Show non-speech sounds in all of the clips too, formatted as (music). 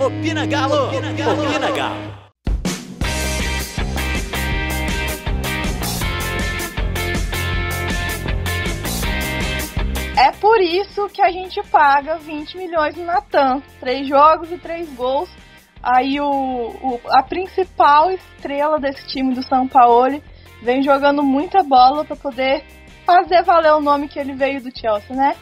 Opina Galo! Opina Galo! Opina Galo! É por isso que a gente paga 20 milhões no Natan. Três jogos e três gols. Aí o, o, a principal estrela desse time do São Paulo vem jogando muita bola para poder fazer valer o nome que ele veio do Chelsea, né?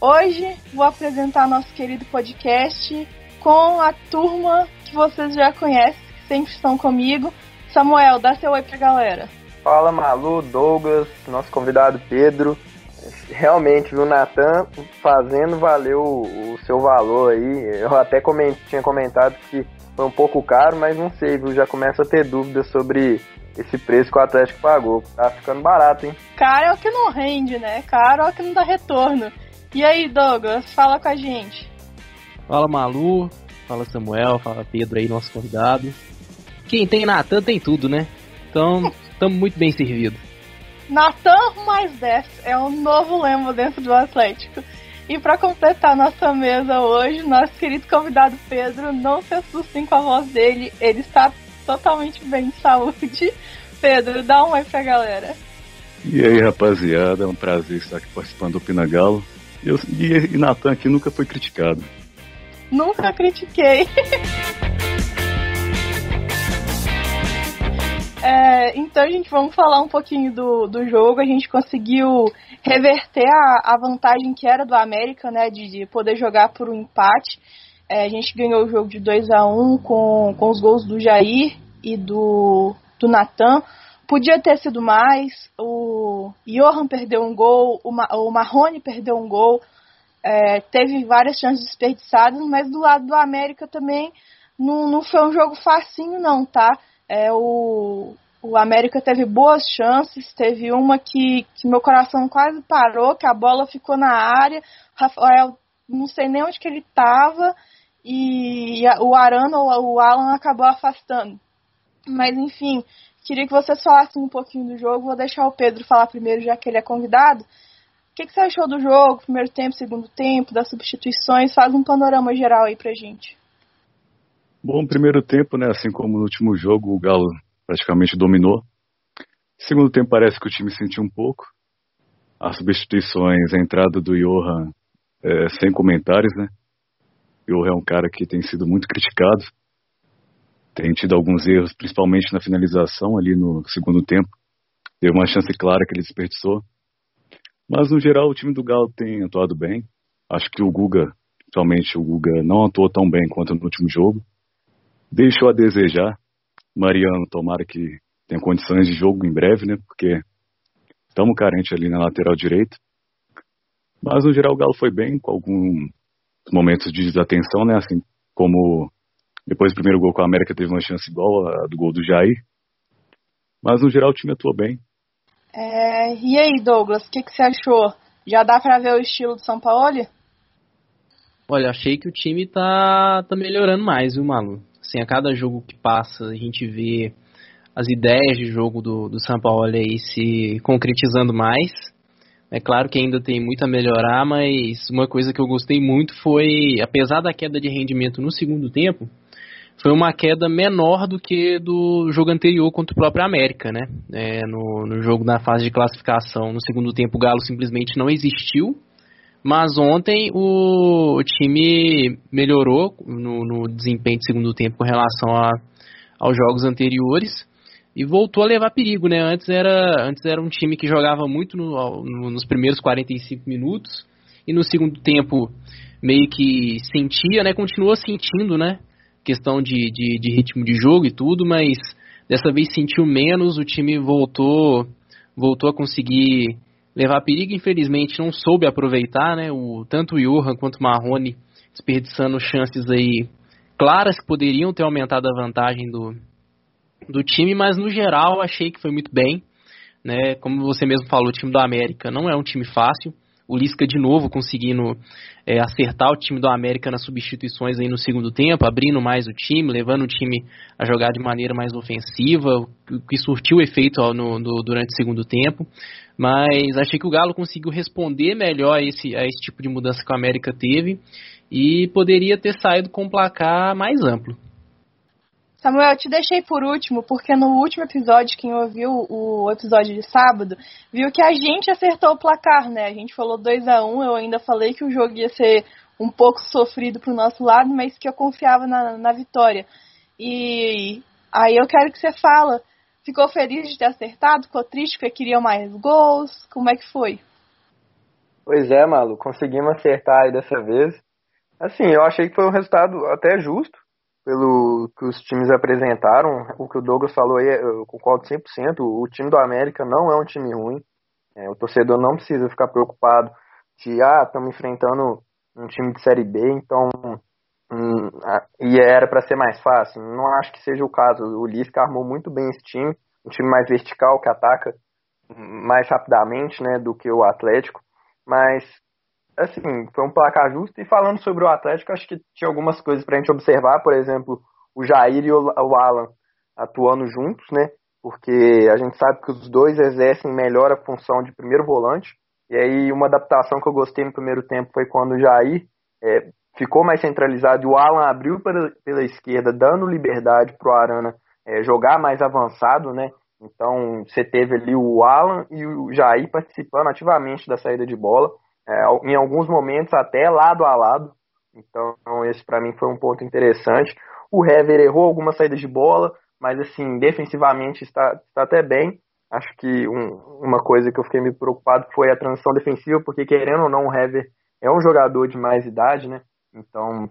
Hoje vou apresentar nosso querido podcast com a turma que vocês já conhecem, que sempre estão comigo. Samuel, dá seu oi pra galera. Fala Malu, Douglas, nosso convidado Pedro. Realmente, o Natan fazendo valer o, o, seu valor aí. Eu até coment, tinha comentado que foi um pouco caro, mas não sei, viu? Já começo a ter dúvidas sobre esse preço que o Atlético pagou. Tá ficando barato, hein? Caro é o que não rende, né? Caro é o que não dá retorno. E aí, Douglas, fala com a gente. Fala Malu, fala Samuel, fala Pedro aí, nosso convidado. Quem tem Natan tem tudo, né? Então, (laughs) estamos muito bem servidos. Natan mais 10 é o novo lema dentro do Atlético. E para completar nossa mesa hoje, nosso querido convidado Pedro, não se assustem com a voz dele, ele está totalmente bem de saúde. Pedro, dá um oi pra galera. E aí, rapaziada, é um prazer estar aqui participando do Pinagalo. Eu, e, e Natan aqui nunca foi criticado. Nunca critiquei. (laughs) É, então, gente, vamos falar um pouquinho do, do jogo. A gente conseguiu reverter a, a vantagem que era do América, né, de, de poder jogar por um empate. É, a gente ganhou o jogo de 2 a 1 um com, com os gols do Jair e do, do Natan. Podia ter sido mais. O Johan perdeu um gol, o, Ma, o Marrone perdeu um gol. É, teve várias chances desperdiçadas, mas do lado do América também não, não foi um jogo facinho, não, tá? É, o, o América teve boas chances, teve uma que, que meu coração quase parou, que a bola ficou na área, Rafael não sei nem onde que ele estava, e o Arana ou o Alan acabou afastando. Mas enfim, queria que vocês falassem um pouquinho do jogo, vou deixar o Pedro falar primeiro, já que ele é convidado. O que, que você achou do jogo, primeiro tempo, segundo tempo, das substituições? Faz um panorama geral aí pra gente. Bom, primeiro tempo, né, assim como no último jogo, o Galo praticamente dominou. Segundo tempo parece que o time sentiu um pouco. As substituições, a entrada do Johan, é, sem comentários, né? Johan é um cara que tem sido muito criticado. Tem tido alguns erros, principalmente na finalização ali no segundo tempo. Teve uma chance clara que ele desperdiçou. Mas no geral o time do Galo tem atuado bem. Acho que o Guga, principalmente o Guga, não atuou tão bem quanto no último jogo. Deixou a desejar. Mariano, tomara que tenha condições de jogo em breve, né? Porque estamos carentes ali na lateral direita. Mas no geral o Galo foi bem, com alguns momentos de desatenção, né? Assim como depois do primeiro gol com a América teve uma chance igual a do gol do Jair. Mas no geral o time atuou bem. É, e aí, Douglas, o que, que você achou? Já dá para ver o estilo do São Paulo? Olha, achei que o time tá, tá melhorando mais, viu, Malu? Assim, a cada jogo que passa, a gente vê as ideias de jogo do, do São Paulo aí se concretizando mais. É claro que ainda tem muito a melhorar, mas uma coisa que eu gostei muito foi, apesar da queda de rendimento no segundo tempo, foi uma queda menor do que do jogo anterior contra o próprio América, né? É, no, no jogo na fase de classificação, no segundo tempo, o Galo simplesmente não existiu. Mas ontem o, time melhorou no, no, desempenho de segundo tempo com relação a, aos jogos anteriores e voltou a levar perigo, né? Antes era, antes era um time que jogava muito no, nos primeiros 45 minutos e no segundo tempo meio que sentia, né? Continua sentindo, né? Questão de, de, de ritmo de jogo e tudo, mas dessa vez sentiu menos, o time voltou voltou a conseguir levar perigo, infelizmente não soube aproveitar, né? O, tanto o Johan quanto o Marrone desperdiçando chances aí claras que poderiam ter aumentado a vantagem do, do time, mas no geral achei que foi muito bem. Né? Como você mesmo falou, o time do América não é um time fácil. O Lisca de novo conseguindo é, acertar o time do América nas substituições aí no segundo tempo, abrindo mais o time, levando o time a jogar de maneira mais ofensiva, o que surtiu efeito ó, no, no, durante o segundo tempo. Mas achei que o Galo conseguiu responder melhor a esse, a esse tipo de mudança que o América teve e poderia ter saído com um placar mais amplo. Samuel, eu te deixei por último, porque no último episódio, quem ouviu o episódio de sábado, viu que a gente acertou o placar, né? A gente falou 2 a 1 um, eu ainda falei que o jogo ia ser um pouco sofrido pro nosso lado, mas que eu confiava na, na vitória. E aí eu quero que você fala, ficou feliz de ter acertado? Ficou triste porque queria mais gols? Como é que foi? Pois é, Malu, conseguimos acertar aí dessa vez. Assim, eu achei que foi um resultado até justo pelo que os times apresentaram. O que o Douglas falou aí, eu concordo 100%. O time do América não é um time ruim. É, o torcedor não precisa ficar preocupado de, ah, estamos enfrentando um time de Série B, então. Hum, e era para ser mais fácil. Não acho que seja o caso. O Lisca armou muito bem esse time, um time mais vertical que ataca mais rapidamente né, do que o Atlético. Mas assim, foi um placar justo. E falando sobre o Atlético, acho que tinha algumas coisas para a gente observar, por exemplo, o Jair e o Alan atuando juntos, né? Porque a gente sabe que os dois exercem melhor a função de primeiro volante. E aí, uma adaptação que eu gostei no primeiro tempo foi quando o Jair é, ficou mais centralizado e o Alan abriu pela, pela esquerda, dando liberdade para o Arana é, jogar mais avançado, né? Então, você teve ali o Alan e o Jair participando ativamente da saída de bola é, em alguns momentos até lado a lado. Então, esse para mim foi um ponto interessante. O Hever errou algumas saídas de bola, mas assim, defensivamente está, está até bem. Acho que um, uma coisa que eu fiquei meio preocupado foi a transição defensiva, porque querendo ou não, o Hever é um jogador de mais idade, né? Então,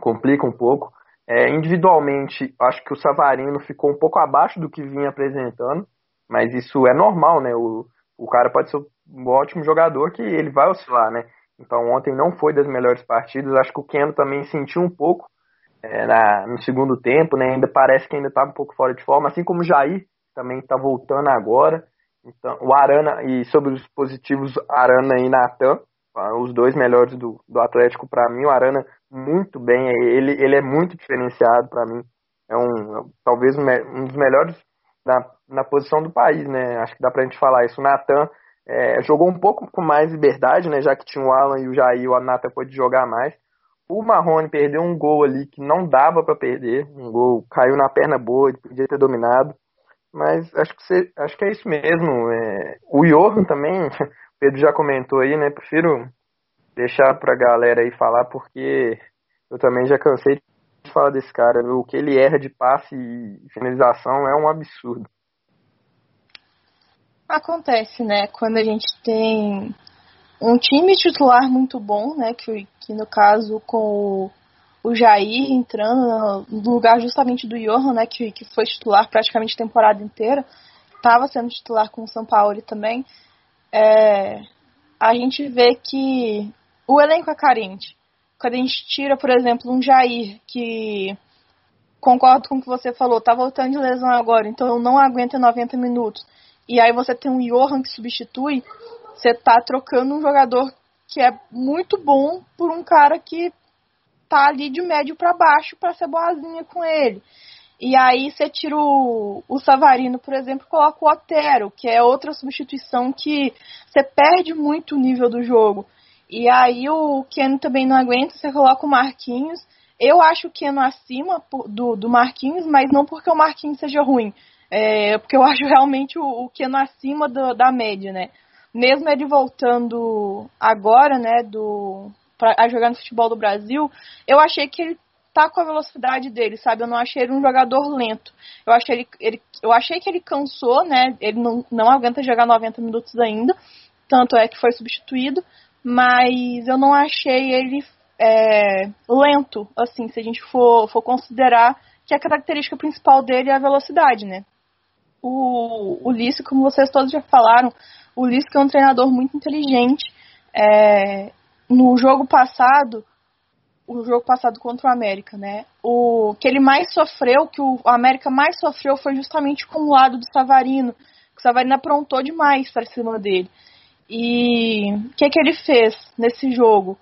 complica um pouco. É, individualmente, acho que o Savarino ficou um pouco abaixo do que vinha apresentando, mas isso é normal, né? O, o cara pode ser um ótimo jogador que ele vai oscilar, né? Então ontem não foi das melhores partidas. Acho que o Keno também sentiu um pouco é, na, no segundo tempo, né? Ainda parece que ainda estava um pouco fora de forma, assim como o Jair também está voltando agora. Então, o Arana e sobre os positivos Arana e Natan, os dois melhores do, do Atlético para mim. O Arana muito bem, ele, ele é muito diferenciado para mim. É um talvez um, dos melhores na, na posição do país, né? Acho que dá pra gente falar isso. O Natan é, jogou um pouco com mais liberdade, né? Já que tinha o Alan e o Jair, o Natan pôde jogar mais. O Marrone perdeu um gol ali que não dava para perder. Um gol caiu na perna boa, ele podia ter dominado. Mas acho que, você, acho que é isso mesmo. É, o Johan também, (laughs) o Pedro já comentou aí, né? Prefiro deixar pra galera aí falar, porque eu também já cansei de falar desse cara. O que ele erra de passe e finalização é um absurdo. Acontece, né? Quando a gente tem um time titular muito bom, né? Que, que no caso com o, o Jair entrando no lugar justamente do Johan, né? Que, que foi titular praticamente a temporada inteira. Estava sendo titular com o São Paulo também. É, a gente vê que o elenco é carente. Quando a gente tira, por exemplo, um Jair, que concordo com o que você falou, tá voltando de lesão agora, então não aguenta 90 minutos e aí você tem um Johan que substitui, você tá trocando um jogador que é muito bom por um cara que tá ali de médio para baixo para ser boazinha com ele. E aí você tira o, o Savarino, por exemplo, e coloca o Otero, que é outra substituição que você perde muito o nível do jogo. E aí o Keno também não aguenta, você coloca o Marquinhos. Eu acho o Keno acima do, do Marquinhos, mas não porque o Marquinhos seja ruim, é, porque eu acho realmente o, o Keno acima do, da média, né? Mesmo ele voltando agora, né, do, pra, a jogar no futebol do Brasil, eu achei que ele tá com a velocidade dele, sabe? Eu não achei ele um jogador lento. Eu achei, ele, ele, eu achei que ele cansou, né? Ele não, não aguenta jogar 90 minutos ainda. Tanto é que foi substituído. Mas eu não achei ele é, lento, assim, se a gente for, for considerar que a característica principal dele é a velocidade, né? O, o como vocês todos já falaram, o Lisca é um treinador muito inteligente. É, no jogo passado, o jogo passado contra o América, né? O que ele mais sofreu, que o América mais sofreu foi justamente com o lado do Savarino. O Savarino aprontou demais para cima dele. E o que, que ele fez nesse jogo?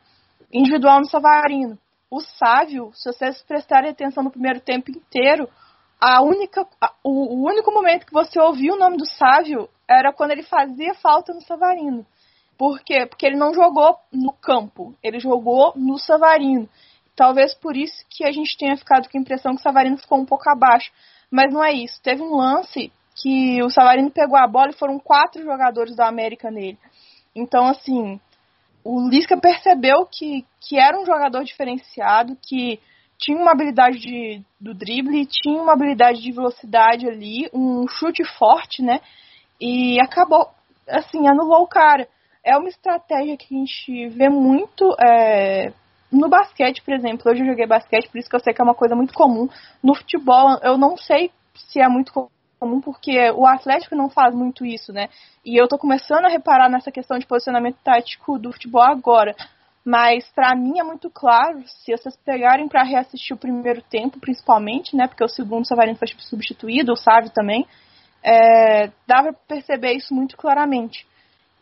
Individual no Savarino. O Sávio, se vocês prestarem atenção no primeiro tempo inteiro, a única, a, o, o, único momento que você ouviu o nome do Sávio era quando ele fazia falta no Savarino. Por quê? Porque ele não jogou no campo, ele jogou no Savarino. Talvez por isso que a gente tenha ficado com a impressão que o Savarino ficou um pouco abaixo. Mas não é isso. Teve um lance que o Savarino pegou a bola e foram quatro jogadores da América nele. Então, assim, o Lisca percebeu que, que era um jogador diferenciado, que tinha uma habilidade de, do drible, tinha uma habilidade de velocidade ali, um chute forte, né? E acabou, assim, anulou o cara. É uma estratégia que a gente vê muito é, no basquete, por exemplo. Hoje eu joguei basquete, por isso que eu sei que é uma coisa muito comum. No futebol, eu não sei se é muito comum, porque o Atlético não faz muito isso, né? E eu tô começando a reparar nessa questão de posicionamento tático do futebol agora. Mas para mim é muito claro, se vocês pegarem para reassistir o primeiro tempo, principalmente, né? Porque o segundo Savarino foi substituído, o Sávio também. É, dá pra perceber isso muito claramente.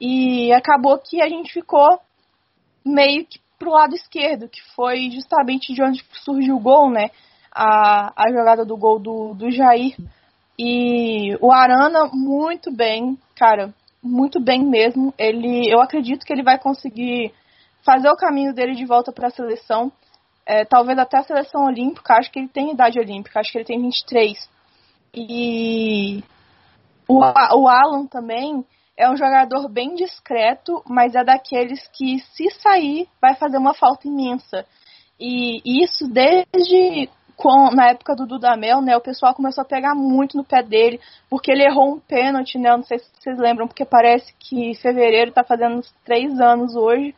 E acabou que a gente ficou meio que pro lado esquerdo, que foi justamente de onde surgiu o gol, né? A, a jogada do gol do, do Jair. E o Arana, muito bem, cara, muito bem mesmo. Ele, eu acredito que ele vai conseguir fazer o caminho dele de volta para a seleção, é, talvez até a seleção olímpica, acho que ele tem idade olímpica, acho que ele tem 23. E o, o Alan também é um jogador bem discreto, mas é daqueles que, se sair, vai fazer uma falta imensa. E isso desde com, na época do Dudamel, né, o pessoal começou a pegar muito no pé dele, porque ele errou um pênalti, né, não sei se vocês lembram, porque parece que fevereiro está fazendo uns três anos hoje,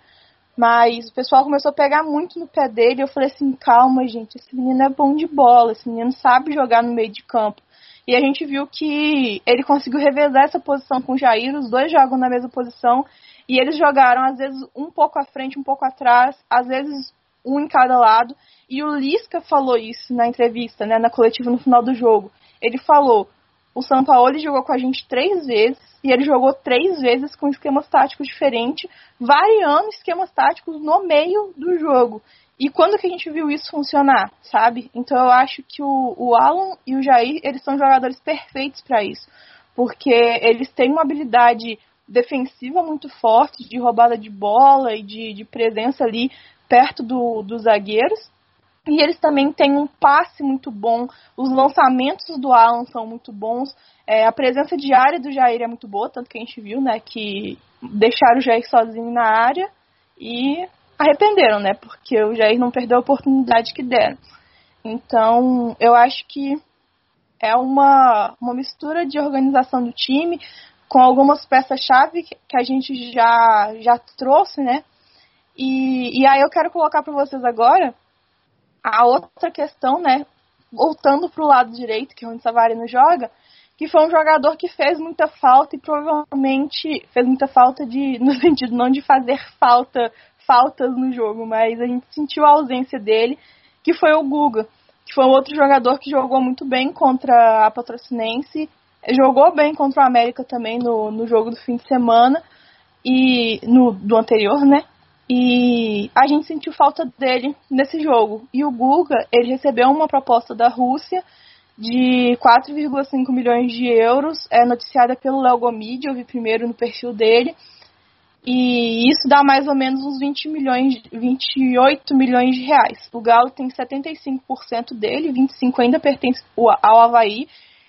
mas o pessoal começou a pegar muito no pé dele. Eu falei assim: calma, gente, esse menino é bom de bola, esse menino sabe jogar no meio de campo. E a gente viu que ele conseguiu revezar essa posição com o Jair, os dois jogam na mesma posição. E eles jogaram, às vezes, um pouco à frente, um pouco atrás, às vezes um em cada lado. E o Lisca falou isso na entrevista, né, na coletiva no final do jogo. Ele falou: o São Paulo jogou com a gente três vezes e ele jogou três vezes com esquemas táticos diferentes, variando esquemas táticos no meio do jogo. E quando que a gente viu isso funcionar, sabe? Então eu acho que o, o Alan e o Jair, eles são jogadores perfeitos para isso. Porque eles têm uma habilidade defensiva muito forte, de roubada de bola e de, de presença ali perto do, dos zagueiros. E eles também têm um passe muito bom, os lançamentos do Alan são muito bons, é, a presença diária do Jair é muito boa, tanto que a gente viu, né, que deixaram o Jair sozinho na área e arrependeram, né, porque o Jair não perdeu a oportunidade que deram. Então, eu acho que é uma, uma mistura de organização do time com algumas peças-chave que a gente já, já trouxe, né, e, e aí eu quero colocar para vocês agora a outra questão, né, voltando para o lado direito, que é onde Savarino joga, que foi um jogador que fez muita falta e provavelmente fez muita falta de (laughs) no sentido não de fazer falta faltas no jogo, mas a gente sentiu a ausência dele, que foi o Guga, que foi um outro jogador que jogou muito bem contra a Patrocinense, jogou bem contra o América também no, no jogo do fim de semana e no do anterior, né? E a gente sentiu falta dele nesse jogo. E o Guga, ele recebeu uma proposta da Rússia de 4,5 milhões de euros, é noticiada pelo Léo Gomide, eu vi primeiro no perfil dele. E isso dá mais ou menos uns 20 milhões, 28 milhões de reais. O Galo tem 75% dele, 25 ainda pertence ao Havaí,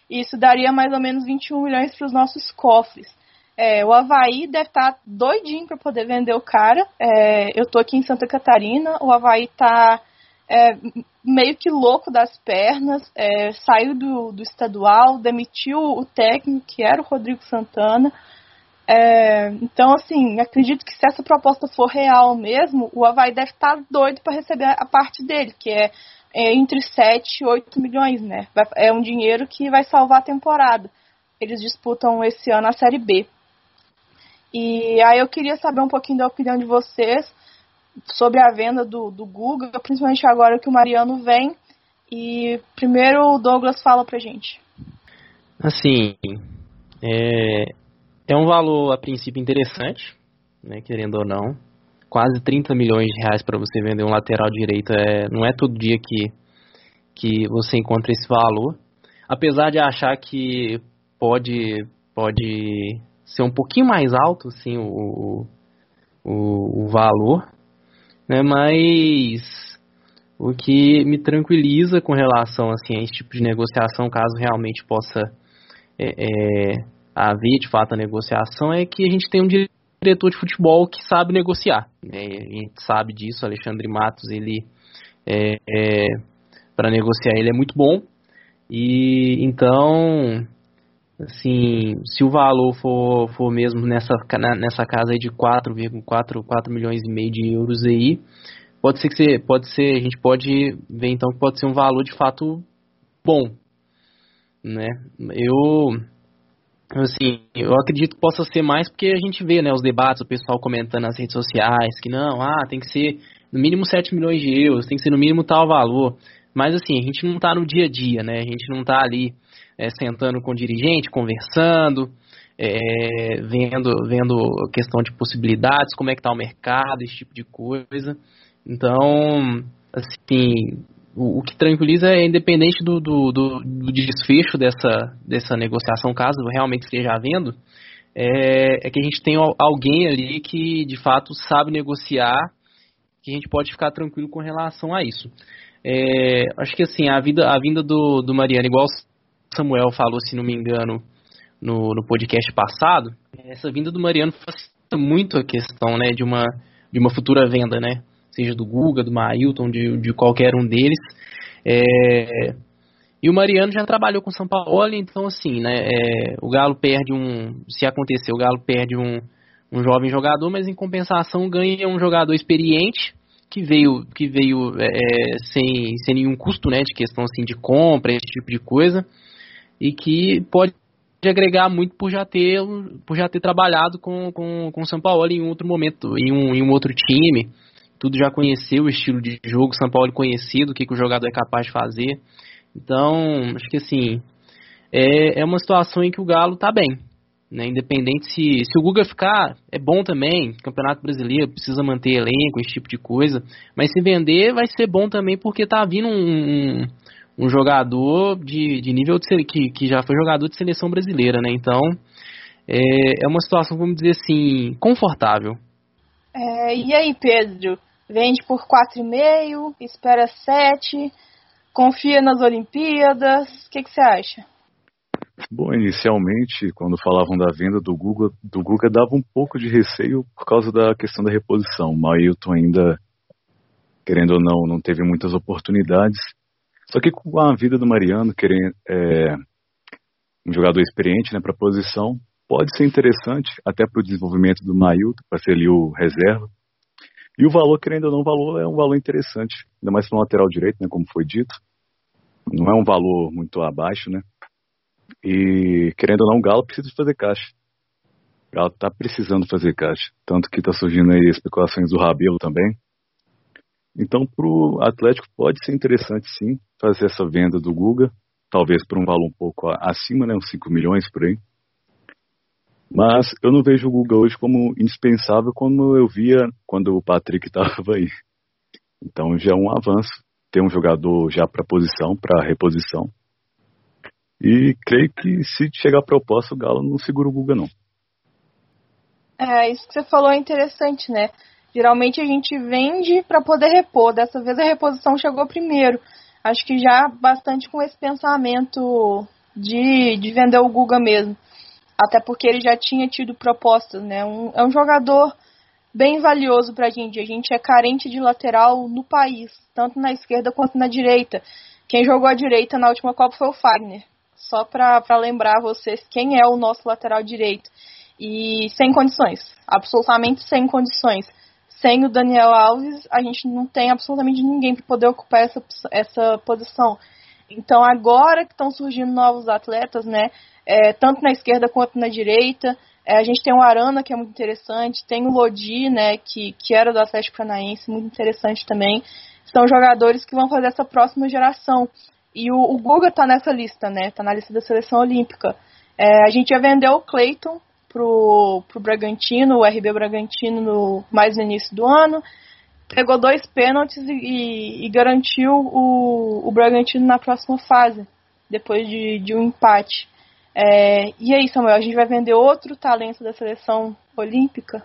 e isso daria mais ou menos 21 milhões para os nossos cofres. É, o Havaí deve estar tá doidinho para poder vender o cara. É, eu estou aqui em Santa Catarina, o Havaí está é, meio que louco das pernas, é, saiu do, do estadual, demitiu o técnico, que era o Rodrigo Santana. É, então, assim, acredito que se essa proposta for real mesmo, o Havaí deve estar tá doido para receber a parte dele, que é, é, entre 7 e 8 milhões, né? É um dinheiro que vai salvar a temporada. Eles disputam esse ano a Série B. E aí eu queria saber um pouquinho da opinião de vocês sobre a venda do, do Google, principalmente agora que o Mariano vem. E primeiro o Douglas fala pra gente. Assim, é, é um valor a princípio interessante, né, querendo ou não. Quase 30 milhões de reais para você vender um lateral direito é, não é todo dia que, que você encontra esse valor. Apesar de achar que pode, pode ser um pouquinho mais alto, assim, o, o, o valor, né? Mas o que me tranquiliza com relação assim, a esse tipo de negociação, caso realmente possa é, é, haver de fato a negociação, é que a gente tem um diretor de futebol que sabe negociar. Né? A gente sabe disso, Alexandre Matos, ele é, é para negociar ele é muito bom. E então, assim, se o valor for, for mesmo nessa, nessa casa aí de 4,4 4 milhões e meio de euros aí, pode ser que você, pode ser, a gente pode ver então que pode ser um valor de fato bom, né? Eu assim, eu acredito que possa ser mais porque a gente vê, né, os debates, o pessoal comentando nas redes sociais que não, ah, tem que ser no mínimo 7 milhões de euros, tem que ser no mínimo tal valor. Mas assim, a gente não está no dia a dia, né? A gente não está ali é, sentando com o dirigente, conversando, é, vendo, vendo questão de possibilidades, como é que está o mercado, esse tipo de coisa. Então, assim, o, o que tranquiliza é independente do, do, do, do, desfecho dessa, dessa negociação, caso realmente esteja havendo, é, é que a gente tem alguém ali que de fato sabe negociar, que a gente pode ficar tranquilo com relação a isso. É, acho que assim, a, vida, a vinda do, do Mariano, igual Samuel falou, se não me engano, no, no podcast passado, essa vinda do Mariano facilita muito a questão né, de, uma, de uma futura venda, né? Seja do Guga, do Mailton, de, de qualquer um deles. É, e o Mariano já trabalhou com o São Paulo, então assim, né? É, o Galo perde um. Se acontecer, o Galo perde um, um jovem jogador, mas em compensação ganha um jogador experiente que veio, que veio é, é, sem, sem nenhum custo, né, de questão assim de compra, esse tipo de coisa, e que pode agregar muito por já ter, por já ter trabalhado com, com, com o São Paulo em outro momento, em um, em um outro time, tudo já conheceu o estilo de jogo, São Paulo conhecido, o que, que o jogador é capaz de fazer. Então, acho que assim, é, é uma situação em que o Galo está bem. Né? Independente se, se o Guga ficar, é bom também. Campeonato Brasileiro precisa manter elenco, esse tipo de coisa. Mas se vender, vai ser bom também porque tá vindo um, um jogador de, de nível de, que, que já foi jogador de seleção brasileira, né? Então é, é uma situação, vamos dizer assim, confortável. É, e aí, Pedro? Vende por 4,5, espera 7, confia nas Olimpíadas. O que, que você acha? Bom, inicialmente, quando falavam da venda do Google, do Google dava um pouco de receio por causa da questão da reposição. O Mailton ainda, querendo ou não, não teve muitas oportunidades. Só que com a vida do Mariano, querendo é, um jogador experiente né, para a posição, pode ser interessante até para o desenvolvimento do Mailton, para ser ali o reserva. E o valor, querendo ou não, valor é um valor interessante, ainda mais para o lateral direito, né, como foi dito. Não é um valor muito abaixo, né? E, querendo ou não, o Galo precisa fazer caixa. O Galo está precisando fazer caixa. Tanto que está surgindo aí especulações do Rabelo também. Então, para o Atlético pode ser interessante sim fazer essa venda do Guga, talvez por um valor um pouco acima, né, uns 5 milhões por aí. Mas eu não vejo o Guga hoje como indispensável como eu via quando o Patrick (laughs) estava aí. Então já é um avanço ter um jogador já para posição, para reposição. E creio que se chegar a proposta, o Galo não segura o Guga, não. É, isso que você falou é interessante, né? Geralmente a gente vende para poder repor. Dessa vez a reposição chegou primeiro. Acho que já bastante com esse pensamento de, de vender o Guga mesmo. Até porque ele já tinha tido propostas, né? Um, é um jogador bem valioso para a gente. A gente é carente de lateral no país, tanto na esquerda quanto na direita. Quem jogou à direita na última Copa foi o Fagner só para lembrar vocês quem é o nosso lateral direito. E sem condições, absolutamente sem condições. Sem o Daniel Alves, a gente não tem absolutamente ninguém para poder ocupar essa, essa posição. Então, agora que estão surgindo novos atletas, né, é, tanto na esquerda quanto na direita, é, a gente tem o Arana, que é muito interessante, tem o Lodi, né, que, que era do Atlético Paranaense, muito interessante também. São jogadores que vão fazer essa próxima geração. E o, o Guga tá nessa lista, né? Tá na lista da seleção olímpica. É, a gente já vendeu o Cleiton pro, pro Bragantino, o RB Bragantino, no, mais no início do ano. Pegou dois pênaltis e, e garantiu o, o Bragantino na próxima fase, depois de, de um empate. É, e aí, Samuel, a gente vai vender outro talento da seleção olímpica?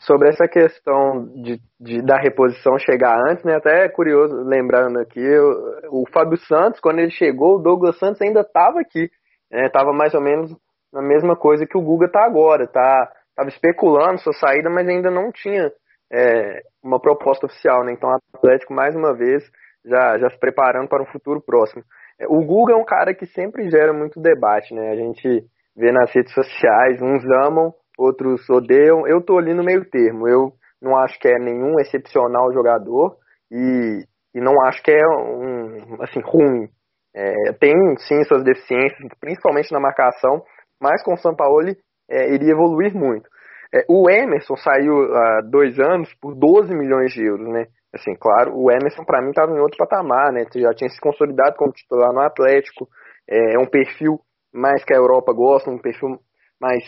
sobre essa questão de, de, da reposição chegar antes, né? Até é curioso, lembrando aqui, o, o Fábio Santos, quando ele chegou, o Douglas Santos ainda estava aqui. Estava né? mais ou menos na mesma coisa que o Guga está agora. Tá, tava especulando sua saída, mas ainda não tinha é, uma proposta oficial, né? Então o Atlético, mais uma vez, já, já se preparando para um futuro próximo. É, o Guga é um cara que sempre gera muito debate, né? A gente vê nas redes sociais, uns amam, outros odeiam. Eu tô ali no meio termo. Eu não acho que é nenhum excepcional jogador e, e não acho que é um assim ruim. É, tem sim suas deficiências, principalmente na marcação, mas com o Sampaoli é, iria evoluir muito. É, o Emerson saiu há dois anos por 12 milhões de euros, né? Assim, claro, o Emerson para mim estava em outro patamar, né? Já tinha se consolidado como titular no Atlético, é, é um perfil mais que a Europa gosta, um perfil mais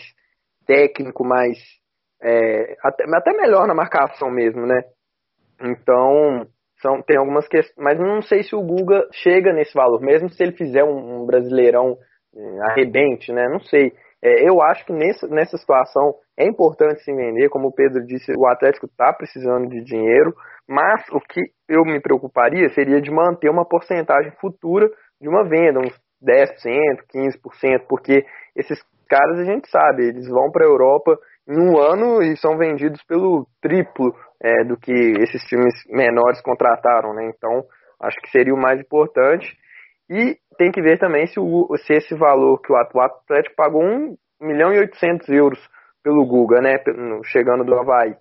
técnico, mais. É, até, até melhor na marcação mesmo, né? Então, são, tem algumas questões. Mas não sei se o Guga chega nesse valor, mesmo se ele fizer um, um brasileirão arrebente, né? Não sei. É, eu acho que nessa, nessa situação é importante se vender, como o Pedro disse, o Atlético está precisando de dinheiro, mas o que eu me preocuparia seria de manter uma porcentagem futura de uma venda, uns 10%, 15%, porque esses caras a gente sabe, eles vão para a Europa em um ano e são vendidos pelo triplo é, do que esses times menores contrataram, né? Então, acho que seria o mais importante. E tem que ver também se, o, se esse valor que o Atlético pagou 1 milhão e 800 euros pelo Guga, né? Chegando do Havaí.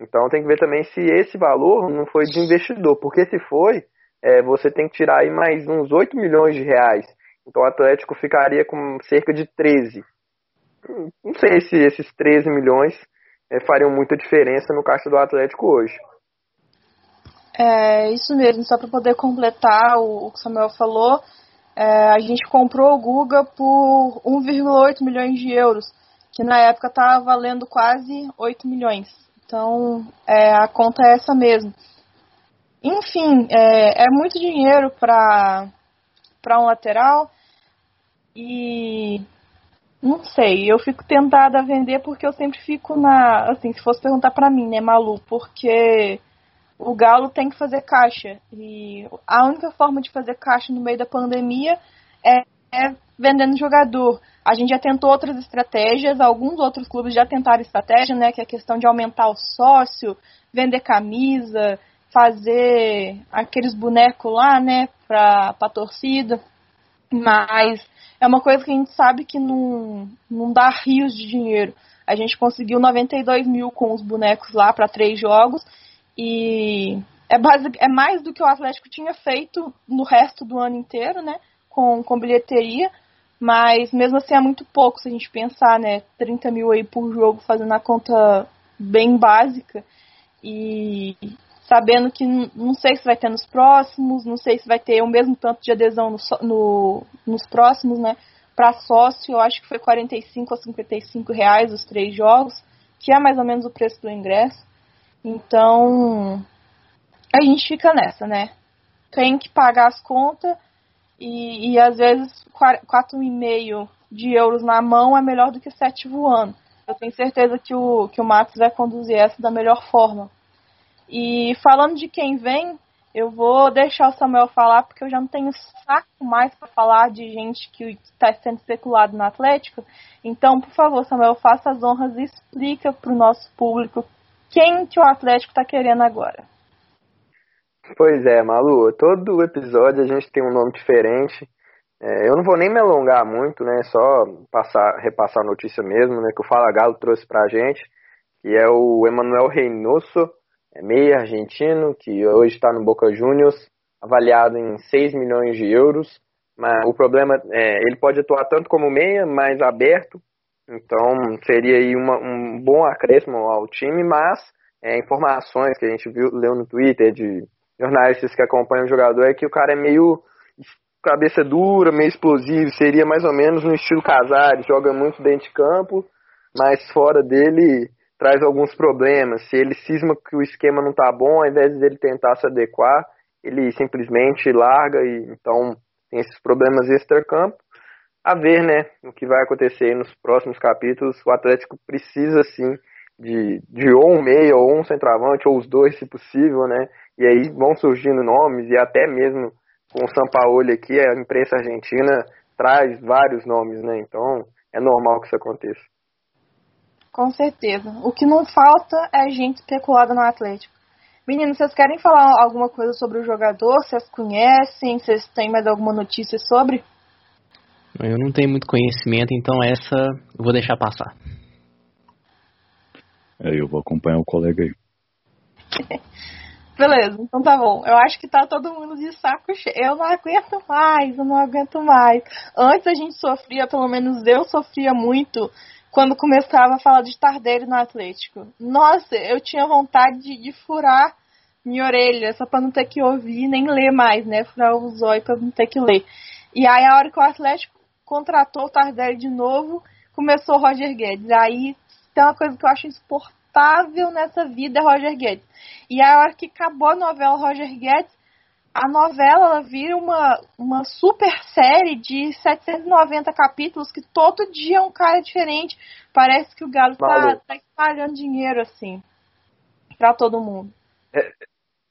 Então tem que ver também se esse valor não foi de investidor, porque se foi, é, você tem que tirar aí mais uns 8 milhões de reais. Então o Atlético ficaria com cerca de 13. Não sei se esses 13 milhões é, fariam muita diferença no caixa do Atlético hoje. É isso mesmo, só para poder completar o, o que o Samuel falou, é, a gente comprou o Guga por 1,8 milhões de euros, que na época estava valendo quase 8 milhões. Então é, a conta é essa mesmo. Enfim, é, é muito dinheiro para um lateral e não sei, eu fico tentada a vender porque eu sempre fico na. Assim, se fosse perguntar para mim, né, Malu? Porque o Galo tem que fazer caixa. E a única forma de fazer caixa no meio da pandemia é, é vendendo jogador. A gente já tentou outras estratégias, alguns outros clubes já tentaram estratégia, né? Que é a questão de aumentar o sócio, vender camisa, fazer aqueles bonecos lá, né, pra, pra torcida. Mas é uma coisa que a gente sabe que não, não dá rios de dinheiro. A gente conseguiu 92 mil com os bonecos lá para três jogos e é, base, é mais do que o Atlético tinha feito no resto do ano inteiro, né? Com, com bilheteria, mas mesmo assim é muito pouco se a gente pensar, né? 30 mil aí por jogo, fazendo a conta bem básica. E sabendo que não sei se vai ter nos próximos, não sei se vai ter o mesmo tanto de adesão no, no, nos próximos, né? Para sócio, eu acho que foi 45 a 55 reais os três jogos, que é mais ou menos o preço do ingresso. Então, a gente fica nessa, né? Tem que pagar as contas e, e às vezes 4,5 de euros na mão é melhor do que 7 voando. Eu tenho certeza que o, que o Max vai conduzir essa da melhor forma. E falando de quem vem, eu vou deixar o Samuel falar, porque eu já não tenho saco mais para falar de gente que está sendo especulado no Atlético. Então, por favor, Samuel, faça as honras e explica para o nosso público quem que o Atlético está querendo agora. Pois é, Malu, todo episódio a gente tem um nome diferente. É, eu não vou nem me alongar muito, né? Só passar, repassar a notícia mesmo, né? Que o Fala Galo trouxe pra gente, que é o Emanuel Reynoso, é meia argentino, que hoje está no Boca Juniors, avaliado em 6 milhões de euros. Mas o problema é, ele pode atuar tanto como meia, mais aberto, então seria aí uma, um bom acréscimo ao time, mas é, informações que a gente viu, leu no Twitter de jornalistas que acompanham o jogador é que o cara é meio cabeça dura, meio explosivo, seria mais ou menos no estilo Casares, joga muito dentro de campo, mas fora dele traz alguns problemas. Se ele cisma que o esquema não está bom, ao invés dele tentar se adequar, ele simplesmente larga e então tem esses problemas extra-campo. A ver, né, o que vai acontecer nos próximos capítulos. O Atlético precisa sim de, de ou um meio, ou um centroavante, ou os dois, se possível, né? E aí vão surgindo nomes, e até mesmo com o Sampaoli aqui, a imprensa argentina traz vários nomes, né? Então é normal que isso aconteça. Com certeza. O que não falta é gente especulada no Atlético. Meninos, vocês querem falar alguma coisa sobre o jogador? Vocês conhecem? Vocês têm mais alguma notícia sobre? Eu não tenho muito conhecimento, então essa eu vou deixar passar. É, eu vou acompanhar o colega aí. (laughs) Beleza, então tá bom. Eu acho que tá todo mundo de saco cheio. Eu não aguento mais, eu não aguento mais. Antes a gente sofria, pelo menos eu sofria muito quando começava a falar de Tardelli no Atlético. Nossa, eu tinha vontade de, de furar minha orelha, só pra não ter que ouvir nem ler mais, né? Furar o zóio pra não ter que ler. E aí, a hora que o Atlético contratou o Tardelli de novo, começou o Roger Guedes. Aí tem uma coisa que eu acho insuportável nessa vida é Roger Guedes. E a hora que acabou a novela Roger Guedes, a novela ela vira uma, uma super série de 790 capítulos que todo dia é um cara diferente. Parece que o Galo tá, tá espalhando dinheiro assim para todo mundo. É,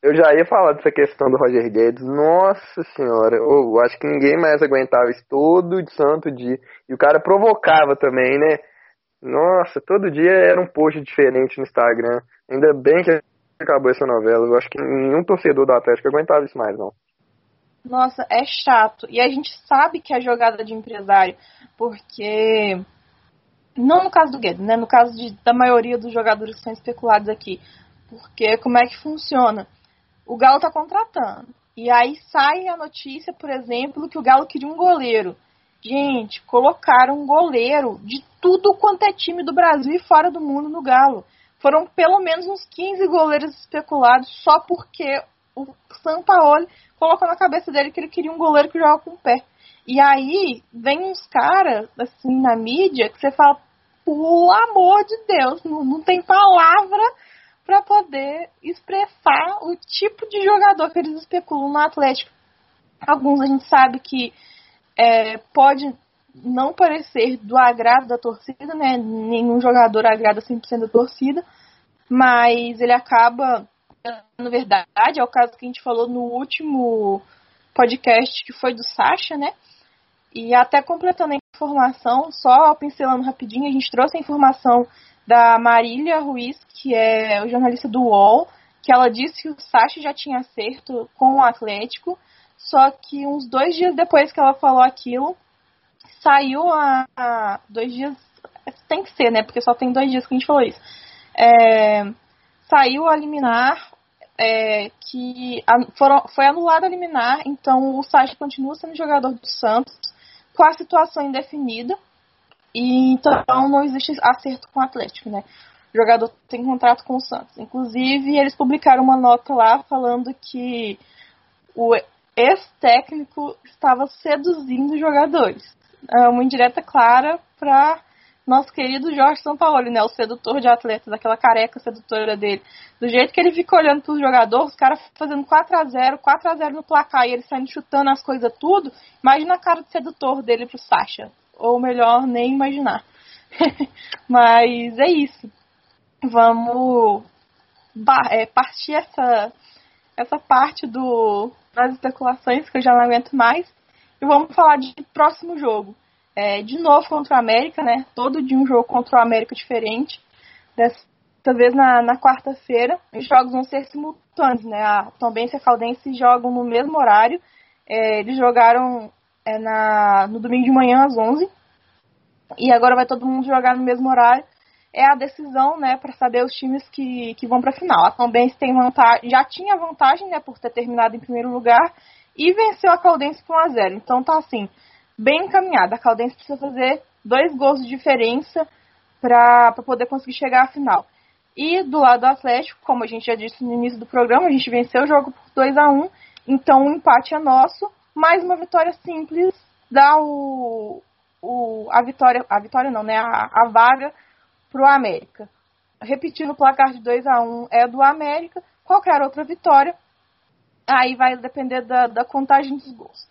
eu já ia falar dessa questão do Roger Guedes. Nossa senhora, eu acho que ninguém mais aguentava isso todo de santo dia. E o cara provocava também, né? Nossa, todo dia era um post diferente no Instagram. Ainda bem que acabou essa novela. Eu acho que nenhum torcedor do Atlético aguentava isso mais, não. Nossa, é chato. E a gente sabe que é jogada de empresário, porque. Não no caso do Guedes, né? No caso de, da maioria dos jogadores que são especulados aqui. Porque como é que funciona? O Galo tá contratando. E aí sai a notícia, por exemplo, que o Galo queria um goleiro. Gente, colocaram um goleiro de tudo quanto é time do Brasil e fora do mundo no Galo. Foram pelo menos uns 15 goleiros especulados só porque o Sampaoli colocou na cabeça dele que ele queria um goleiro que joga com o pé. E aí vem uns caras, assim, na mídia, que você fala, pelo amor de Deus, não, não tem palavra para poder expressar o tipo de jogador que eles especulam no Atlético. Alguns a gente sabe que é, pode não parecer do agrado da torcida, né? Nenhum jogador agrada 100% da torcida, mas ele acaba, na verdade, é o caso que a gente falou no último podcast que foi do Sasha, né? E até completando a informação, só pincelando rapidinho, a gente trouxe a informação da Marília Ruiz, que é o jornalista do UOL, que ela disse que o Sasha já tinha acerto com o Atlético, só que uns dois dias depois que ela falou aquilo, saiu a, a, dois dias. Tem que ser, né? Porque só tem dois dias que a gente falou isso. É, saiu a liminar é, que a, foram, foi anulada a liminar, então o Sacha continua sendo jogador do Santos com a situação indefinida. E então não existe acerto com o Atlético, né? O jogador tem contrato com o Santos. Inclusive, eles publicaram uma nota lá falando que o ex-técnico estava seduzindo jogadores é uma indireta clara para nosso querido Jorge Sampaoli, né? O sedutor de atletas, aquela careca sedutora dele. Do jeito que ele fica olhando para os jogadores, os caras fazendo 4 a 0 4 a 0 no placar e ele saindo chutando as coisas tudo, imagina a cara de sedutor dele pro Sacha. Ou melhor, nem imaginar. (laughs) Mas é isso. Vamos é, partir essa, essa parte do, das especulações que eu já não aguento mais e vamos falar de próximo jogo. É, de novo contra o América, né? Todo dia um jogo contra o América diferente. Dessa vez na, na quarta-feira. Os jogos vão ser simultâneos, né? A Tombense e a Caldense jogam no mesmo horário. É, eles jogaram é, na, no domingo de manhã às 11. E agora vai todo mundo jogar no mesmo horário. É a decisão, né, para saber os times que, que vão para a final. A Tombense tem vantagem, já tinha vantagem, né, por ter terminado em primeiro lugar e venceu a Caldense por 1x0. Então tá assim, bem encaminhada. A Caldense precisa fazer dois gols de diferença para poder conseguir chegar à final. E do lado do Atlético, como a gente já disse no início do programa, a gente venceu o jogo por 2 a 1 então o empate é nosso, mais uma vitória simples dá o, o, a vitória, a vitória não, né, a, a vaga pro América. Repetindo o placar de 2 a 1 é do América, qualquer outra vitória Aí vai depender da, da contagem dos gols.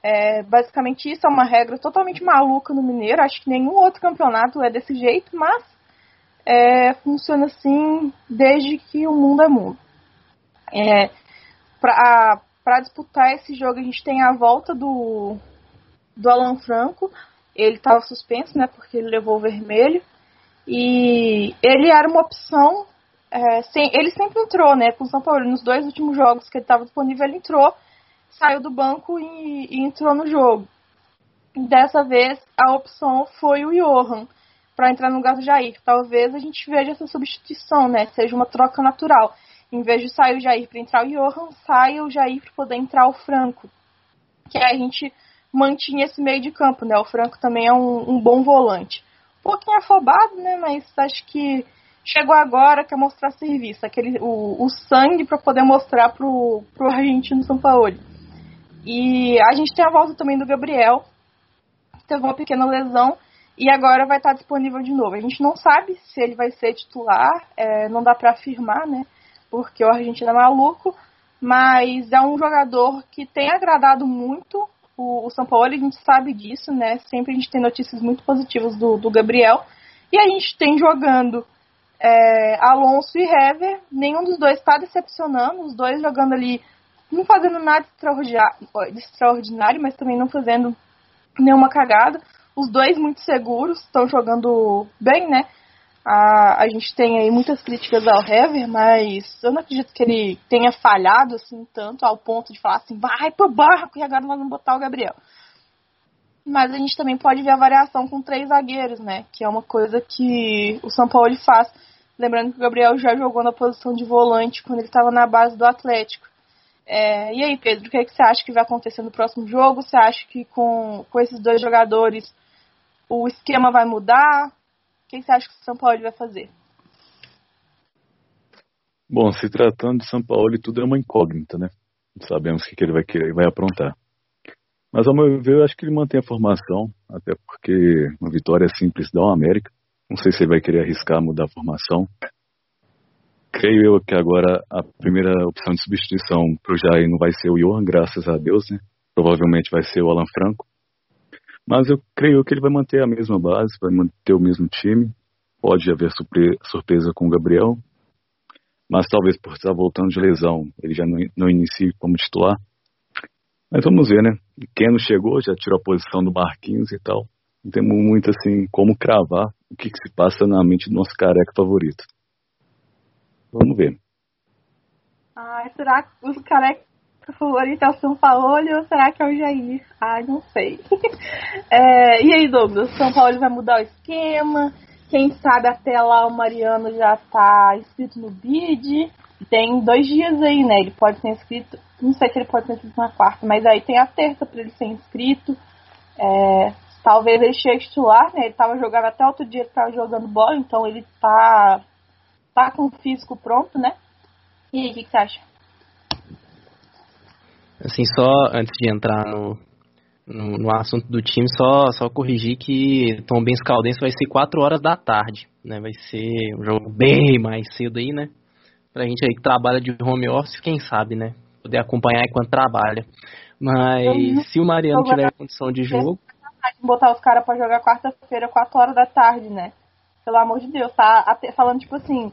É, basicamente isso é uma regra totalmente maluca no Mineiro. Acho que nenhum outro campeonato é desse jeito, mas é, funciona assim desde que o mundo é mundo. É, Para disputar esse jogo, a gente tem a volta do, do Alan Franco. Ele estava suspenso, né? Porque ele levou o vermelho. E ele era uma opção. É, sem, ele sempre entrou, né? Com o São Paulo. Nos dois últimos jogos que ele estava disponível, ele entrou, saiu do banco e, e entrou no jogo. Dessa vez, a opção foi o Johan para entrar no lugar do Jair. Talvez a gente veja essa substituição, né? Seja uma troca natural. Em vez de sair o Jair para entrar o Johan, saia o Jair para poder entrar o Franco. Que a gente mantinha esse meio de campo, né? O Franco também é um, um bom volante. Um pouquinho afobado, né? Mas acho que chegou agora, quer mostrar serviço. Aquele, o, o sangue para poder mostrar pro, pro argentino São Paulo. E a gente tem a volta também do Gabriel, teve uma pequena lesão e agora vai estar disponível de novo. A gente não sabe se ele vai ser titular, é, não dá para afirmar, né? Porque o argentino é maluco, mas é um jogador que tem agradado muito o, o São Paulo, a gente sabe disso, né? Sempre a gente tem notícias muito positivas do, do Gabriel. E a gente tem jogando é, Alonso e Hever, nenhum dos dois está decepcionando, os dois jogando ali, não fazendo nada de extraordinário, mas também não fazendo nenhuma cagada. Os dois muito seguros, estão jogando bem, né? A, a gente tem aí muitas críticas ao Hever, mas eu não acredito que ele tenha falhado assim tanto ao ponto de falar assim, vai pro barco e agora nós vamos botar o Gabriel. Mas a gente também pode ver a variação com três zagueiros, né? Que é uma coisa que o São Paulo faz. Lembrando que o Gabriel já jogou na posição de volante quando ele estava na base do Atlético. É, e aí, Pedro, o que, é que você acha que vai acontecer no próximo jogo? Você acha que com, com esses dois jogadores o esquema vai mudar? O que, você acha que o São Paulo vai fazer? Bom, se tratando de São Paulo, tudo é uma incógnita, né? Sabemos o que, que ele vai querer, vai aprontar. Mas ao meu ver, eu acho que ele mantém a formação, até porque uma vitória simples dá uma América. Não sei se ele vai querer arriscar mudar a formação. Creio eu que agora a primeira opção de substituição para o Jair não vai ser o Johan, graças a Deus, né? Provavelmente vai ser o Alan Franco. Mas eu creio que ele vai manter a mesma base, vai manter o mesmo time. Pode haver surpresa com o Gabriel. Mas talvez por estar voltando de lesão, ele já não, não inicie como titular. Mas vamos ver, né? Keno chegou, já tirou a posição do Marquinhos e tal. Não temos muito assim como cravar o que, que se passa na mente do nosso careca favorito. Vamos ver. Ai, será que os carecas favoritos é o São Paulo ou será que é o Jair? Ai, não sei. (laughs) é, e aí, Douglas, São Paulo vai mudar o esquema? Quem sabe até lá o Mariano já tá inscrito no BID. Tem dois dias aí, né? Ele pode ser inscrito. Não sei se ele pode ser inscrito na quarta, mas aí tem a terça para ele ser inscrito. É, talvez ele chegue titular, né? Ele tava jogando até outro dia, ele tava jogando bola, então ele tá tá com o físico pronto, né? E aí, o que, que você acha? Assim, só antes de entrar no, no, no, assunto do time, só, só corrigir que Tom Benz Caldense vai ser 4 horas da tarde, né? Vai ser um jogo bem mais cedo aí, né? Pra gente aí que trabalha de home office, quem sabe, né? Poder acompanhar enquanto trabalha. Mas uhum. se o Mariano tiver condição de jogo. Botar os caras pra jogar quarta-feira, 4 horas da tarde, né? Pelo amor de Deus, tá falando tipo assim,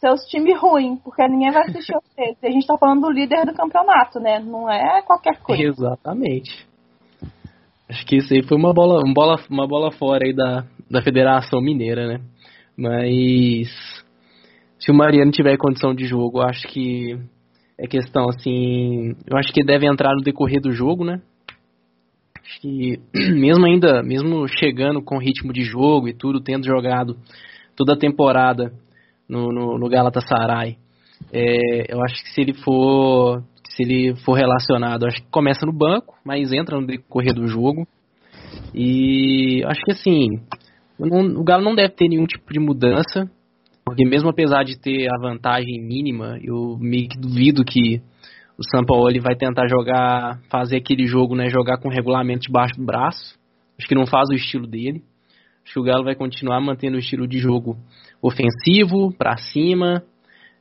seus times ruins, porque ninguém vai assistir vocês. A gente tá falando do líder do campeonato, né? Não é qualquer coisa. Exatamente. Acho que isso aí foi uma bola, uma bola, uma bola fora aí da, da Federação Mineira, né? Mas se o Mariano tiver condição de jogo, acho que é questão assim, eu acho que deve entrar no decorrer do jogo, né? Acho que (clears throat) mesmo ainda, mesmo chegando com ritmo de jogo e tudo, tendo jogado toda a temporada no, no, no Galatasaray, é, eu acho que se ele for se ele for relacionado, acho que começa no banco, mas entra no decorrer do jogo. E acho que assim, não, o Galo não deve ter nenhum tipo de mudança, porque mesmo apesar de ter a vantagem mínima, eu meio que duvido que o São Paulo vai tentar jogar, fazer aquele jogo, né, jogar com regulamento debaixo do braço. Acho que não faz o estilo dele. Acho que o Galo vai continuar mantendo o estilo de jogo ofensivo, para cima,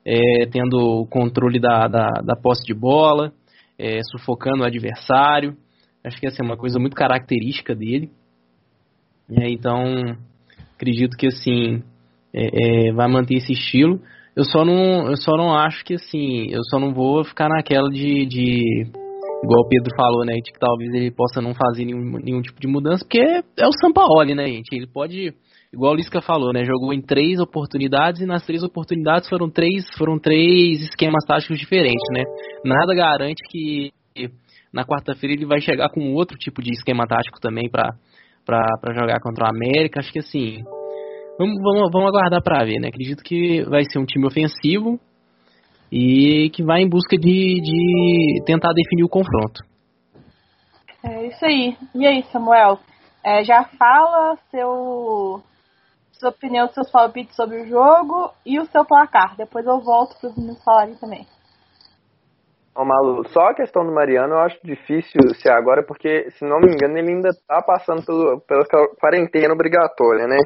é, tendo o controle da, da, da posse de bola, é, sufocando o adversário. Acho que essa é uma coisa muito característica dele. É, então, acredito que assim, é, é, vai manter esse estilo. Eu só não, eu só não acho que assim, eu só não vou ficar naquela de, de igual o Pedro falou, né, de que talvez ele possa não fazer nenhum, nenhum tipo de mudança, porque é o Sampaoli, né, gente? Ele pode, igual o Lisca falou, né, jogou em três oportunidades e nas três oportunidades foram três, foram três esquemas táticos diferentes, né? Nada garante que na quarta-feira ele vai chegar com outro tipo de esquema tático também para para jogar contra o América. Acho que assim, vamos, vamos, vamos aguardar para ver, né? Acredito que vai ser um time ofensivo e que vai em busca de, de tentar definir o confronto. É isso aí. E aí, Samuel? É, já fala seu sua opinião, seus palpites sobre o jogo e o seu placar. Depois eu volto para os meninos falarem também. Ô, Malu, só a questão do Mariano eu acho difícil ser agora, porque, se não me engano, ele ainda tá passando pelo, pela quarentena obrigatória, né?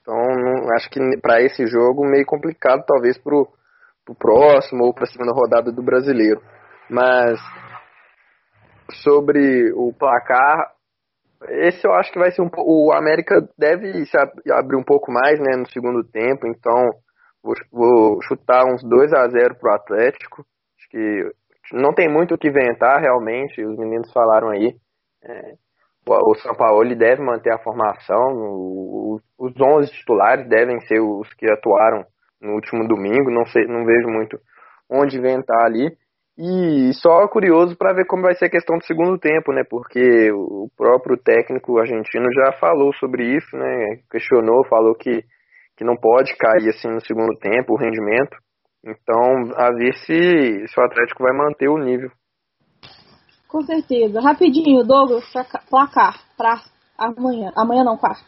Então, não, acho que para esse jogo meio complicado, talvez pro, pro próximo ou pra segunda rodada do brasileiro. Mas sobre o placar, esse eu acho que vai ser um O América deve se abrir um pouco mais né, no segundo tempo, então vou, vou chutar uns 2 a 0 pro Atlético. Acho que não tem muito o que inventar realmente, os meninos falaram aí. É, o São Paulo deve manter a formação, o, os 11 titulares devem ser os que atuaram no último domingo, não, sei, não vejo muito onde inventar ali. E só curioso para ver como vai ser a questão do segundo tempo, né? Porque o próprio técnico argentino já falou sobre isso, né? Questionou, falou que, que não pode cair assim no segundo tempo o rendimento. Então, a ver se, se o Atlético vai manter o nível. Com certeza. Rapidinho, Douglas, placar para amanhã. Amanhã não, quarta.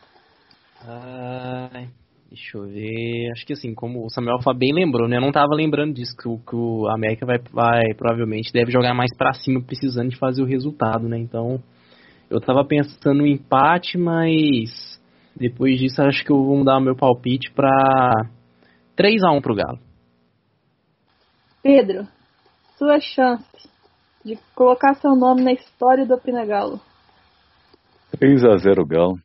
Ai, deixa eu ver. Acho que assim, como o Samuel bem lembrou, né? Eu não tava lembrando disso, que o, que o América vai, vai provavelmente deve jogar mais para cima, precisando de fazer o resultado, né? Então, eu tava pensando no empate, mas depois disso acho que eu vou mudar o meu palpite pra 3 a 1 pro Galo. Pedro, sua chance de colocar seu nome na história do Pinagalo. 3 a 0 Galo.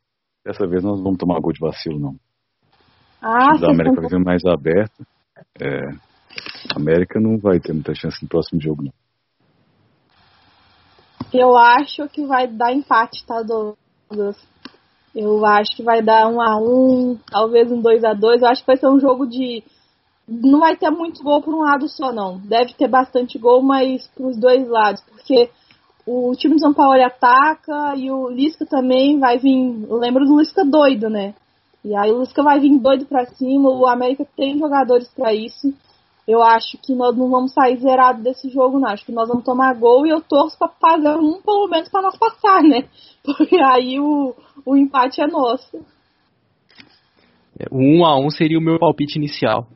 Dessa vez nós vamos tomar gol de vacilo, não. Ah, América vai vir mais aberto. É, a América não vai ter muita chance no próximo jogo, não. Eu acho que vai dar empate, tá, Douglas? Eu acho que vai dar um a um, talvez um 2 a 2 Eu acho que vai ser um jogo de não vai ter muito gol por um lado só, não. Deve ter bastante gol, mas para os dois lados, porque o time do São Paulo ataca e o Lisca também vai vir. Eu lembro do Lisca doido, né? E aí o Lisca vai vir doido para cima. O América tem jogadores para isso. Eu acho que nós não vamos sair zerado desse jogo, não. Acho que nós vamos tomar gol e eu torço para fazer um, pelo menos, para nós passar, né? (laughs) Porque aí o, o empate é nosso. O 1 um a 1 um seria o meu palpite inicial.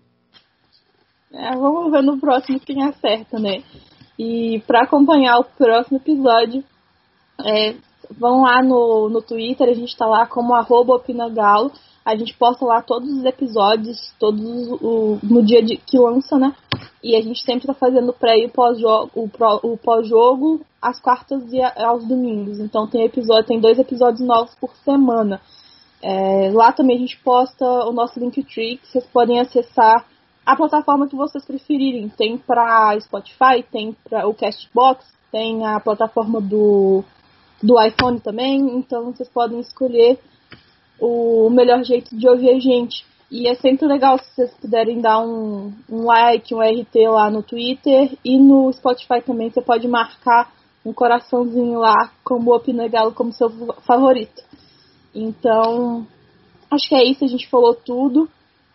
É, vamos ver no próximo quem acerta, né? E para acompanhar o próximo episódio, é, vão lá no, no Twitter, a gente está lá como arroba opinagalo. A gente posta lá todos os episódios, todos o, no dia de, que lança, né? E a gente sempre está fazendo pré e pós-jogo, o pós-jogo às quartas e aos domingos. Então tem episódio, tem dois episódios novos por semana. É, lá também a gente posta o nosso Linktree, que vocês podem acessar a plataforma que vocês preferirem. Tem para Spotify, tem para o Castbox, tem a plataforma do, do iPhone também, então vocês podem escolher o melhor jeito de ouvir a gente. E é sempre legal se vocês puderem dar um, um like, um RT lá no Twitter e no Spotify também você pode marcar um coraçãozinho lá como o Opinegalo como seu favorito. Então, acho que é isso, a gente falou tudo.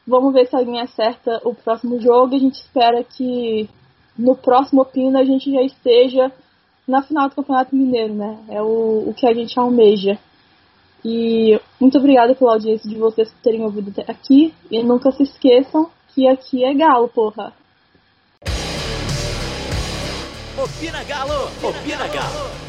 Vamos ver se alguém acerta o próximo jogo. A gente espera que no próximo Opina a gente já esteja na final do Campeonato Mineiro, né? É o, o que a gente almeja. E muito obrigada pela audiência de vocês terem ouvido até aqui. E nunca se esqueçam que aqui é Galo, porra. Opina Galo! Opina Galo!